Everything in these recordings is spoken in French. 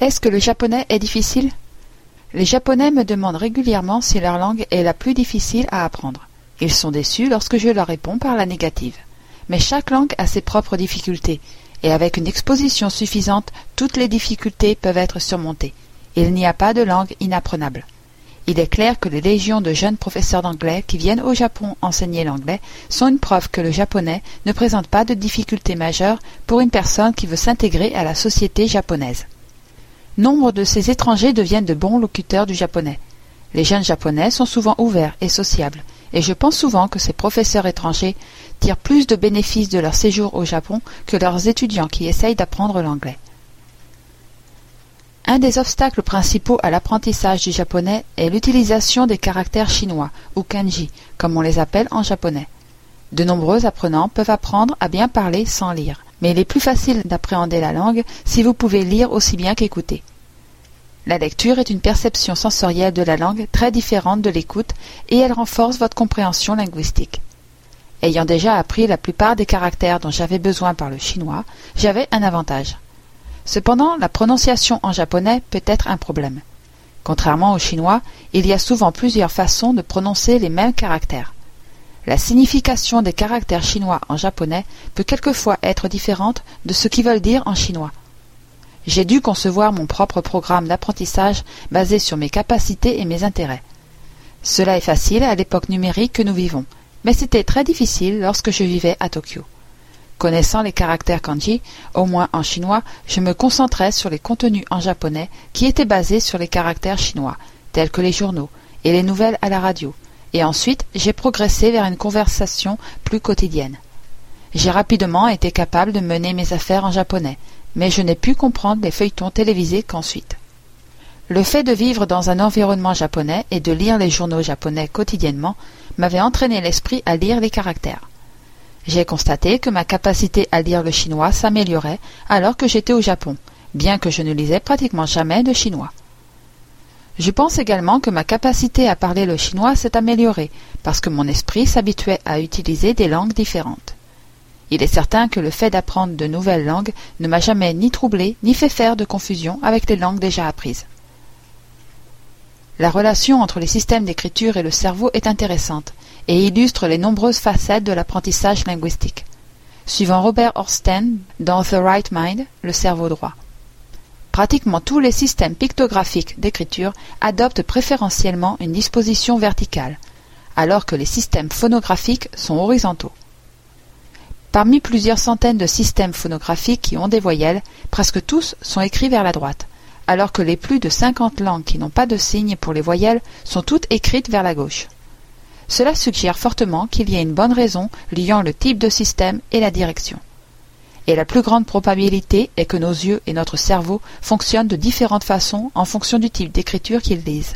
Est-ce que le japonais est difficile? Les japonais me demandent régulièrement si leur langue est la plus difficile à apprendre. Ils sont déçus lorsque je leur réponds par la négative. Mais chaque langue a ses propres difficultés, et avec une exposition suffisante, toutes les difficultés peuvent être surmontées. Il n'y a pas de langue inapprenable. Il est clair que les légions de jeunes professeurs d'anglais qui viennent au Japon enseigner l'anglais sont une preuve que le japonais ne présente pas de difficultés majeures pour une personne qui veut s'intégrer à la société japonaise. Nombre de ces étrangers deviennent de bons locuteurs du japonais. Les jeunes japonais sont souvent ouverts et sociables, et je pense souvent que ces professeurs étrangers tirent plus de bénéfices de leur séjour au Japon que leurs étudiants qui essayent d'apprendre l'anglais. Un des obstacles principaux à l'apprentissage du japonais est l'utilisation des caractères chinois, ou kanji, comme on les appelle en japonais. De nombreux apprenants peuvent apprendre à bien parler sans lire, mais il est plus facile d'appréhender la langue si vous pouvez lire aussi bien qu'écouter. La lecture est une perception sensorielle de la langue très différente de l'écoute et elle renforce votre compréhension linguistique. Ayant déjà appris la plupart des caractères dont j'avais besoin par le chinois, j'avais un avantage. Cependant, la prononciation en japonais peut être un problème. Contrairement au chinois, il y a souvent plusieurs façons de prononcer les mêmes caractères. La signification des caractères chinois en japonais peut quelquefois être différente de ce qu'ils veulent dire en chinois. J'ai dû concevoir mon propre programme d'apprentissage basé sur mes capacités et mes intérêts. Cela est facile à l'époque numérique que nous vivons, mais c'était très difficile lorsque je vivais à Tokyo. Connaissant les caractères kanji, au moins en chinois, je me concentrais sur les contenus en japonais qui étaient basés sur les caractères chinois, tels que les journaux et les nouvelles à la radio, et ensuite j'ai progressé vers une conversation plus quotidienne. J'ai rapidement été capable de mener mes affaires en japonais, mais je n'ai pu comprendre les feuilletons télévisés qu'ensuite. Le fait de vivre dans un environnement japonais et de lire les journaux japonais quotidiennement m'avait entraîné l'esprit à lire les caractères. J'ai constaté que ma capacité à lire le chinois s'améliorait alors que j'étais au Japon, bien que je ne lisais pratiquement jamais de chinois. Je pense également que ma capacité à parler le chinois s'est améliorée parce que mon esprit s'habituait à utiliser des langues différentes. Il est certain que le fait d'apprendre de nouvelles langues ne m'a jamais ni troublé ni fait faire de confusion avec les langues déjà apprises. La relation entre les systèmes d'écriture et le cerveau est intéressante et illustre les nombreuses facettes de l'apprentissage linguistique. Suivant Robert Orsten dans The Right Mind, le cerveau droit. Pratiquement tous les systèmes pictographiques d'écriture adoptent préférentiellement une disposition verticale, alors que les systèmes phonographiques sont horizontaux. Parmi plusieurs centaines de systèmes phonographiques qui ont des voyelles, presque tous sont écrits vers la droite, alors que les plus de cinquante langues qui n'ont pas de signes pour les voyelles sont toutes écrites vers la gauche. Cela suggère fortement qu'il y a une bonne raison liant le type de système et la direction. Et la plus grande probabilité est que nos yeux et notre cerveau fonctionnent de différentes façons en fonction du type d'écriture qu'ils lisent.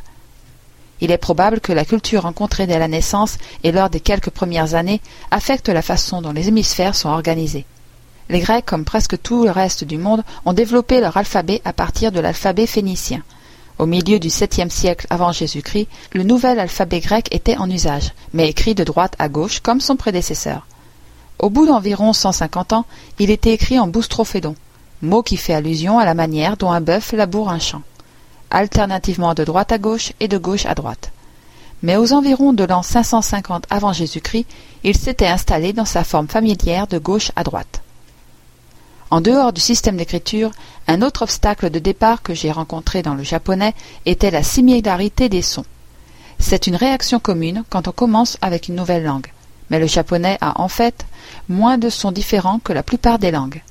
Il est probable que la culture rencontrée dès la naissance et lors des quelques premières années affecte la façon dont les hémisphères sont organisés. Les Grecs, comme presque tout le reste du monde, ont développé leur alphabet à partir de l'alphabet phénicien. Au milieu du septième siècle avant Jésus-Christ, le nouvel alphabet grec était en usage, mais écrit de droite à gauche comme son prédécesseur. Au bout d'environ cent cinquante ans, il était écrit en boustrophédon, mot qui fait allusion à la manière dont un bœuf laboure un champ, alternativement de droite à gauche et de gauche à droite. Mais aux environs de l'an 550 avant Jésus-Christ, il s'était installé dans sa forme familière de gauche à droite. En dehors du système d'écriture, un autre obstacle de départ que j'ai rencontré dans le japonais était la similarité des sons. C'est une réaction commune quand on commence avec une nouvelle langue, mais le japonais a en fait moins de sons différents que la plupart des langues.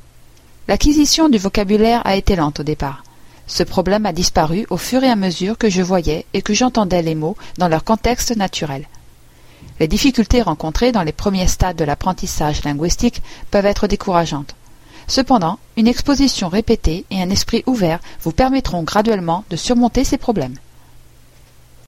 L'acquisition du vocabulaire a été lente au départ. Ce problème a disparu au fur et à mesure que je voyais et que j'entendais les mots dans leur contexte naturel. Les difficultés rencontrées dans les premiers stades de l'apprentissage linguistique peuvent être décourageantes. Cependant, une exposition répétée et un esprit ouvert vous permettront graduellement de surmonter ces problèmes.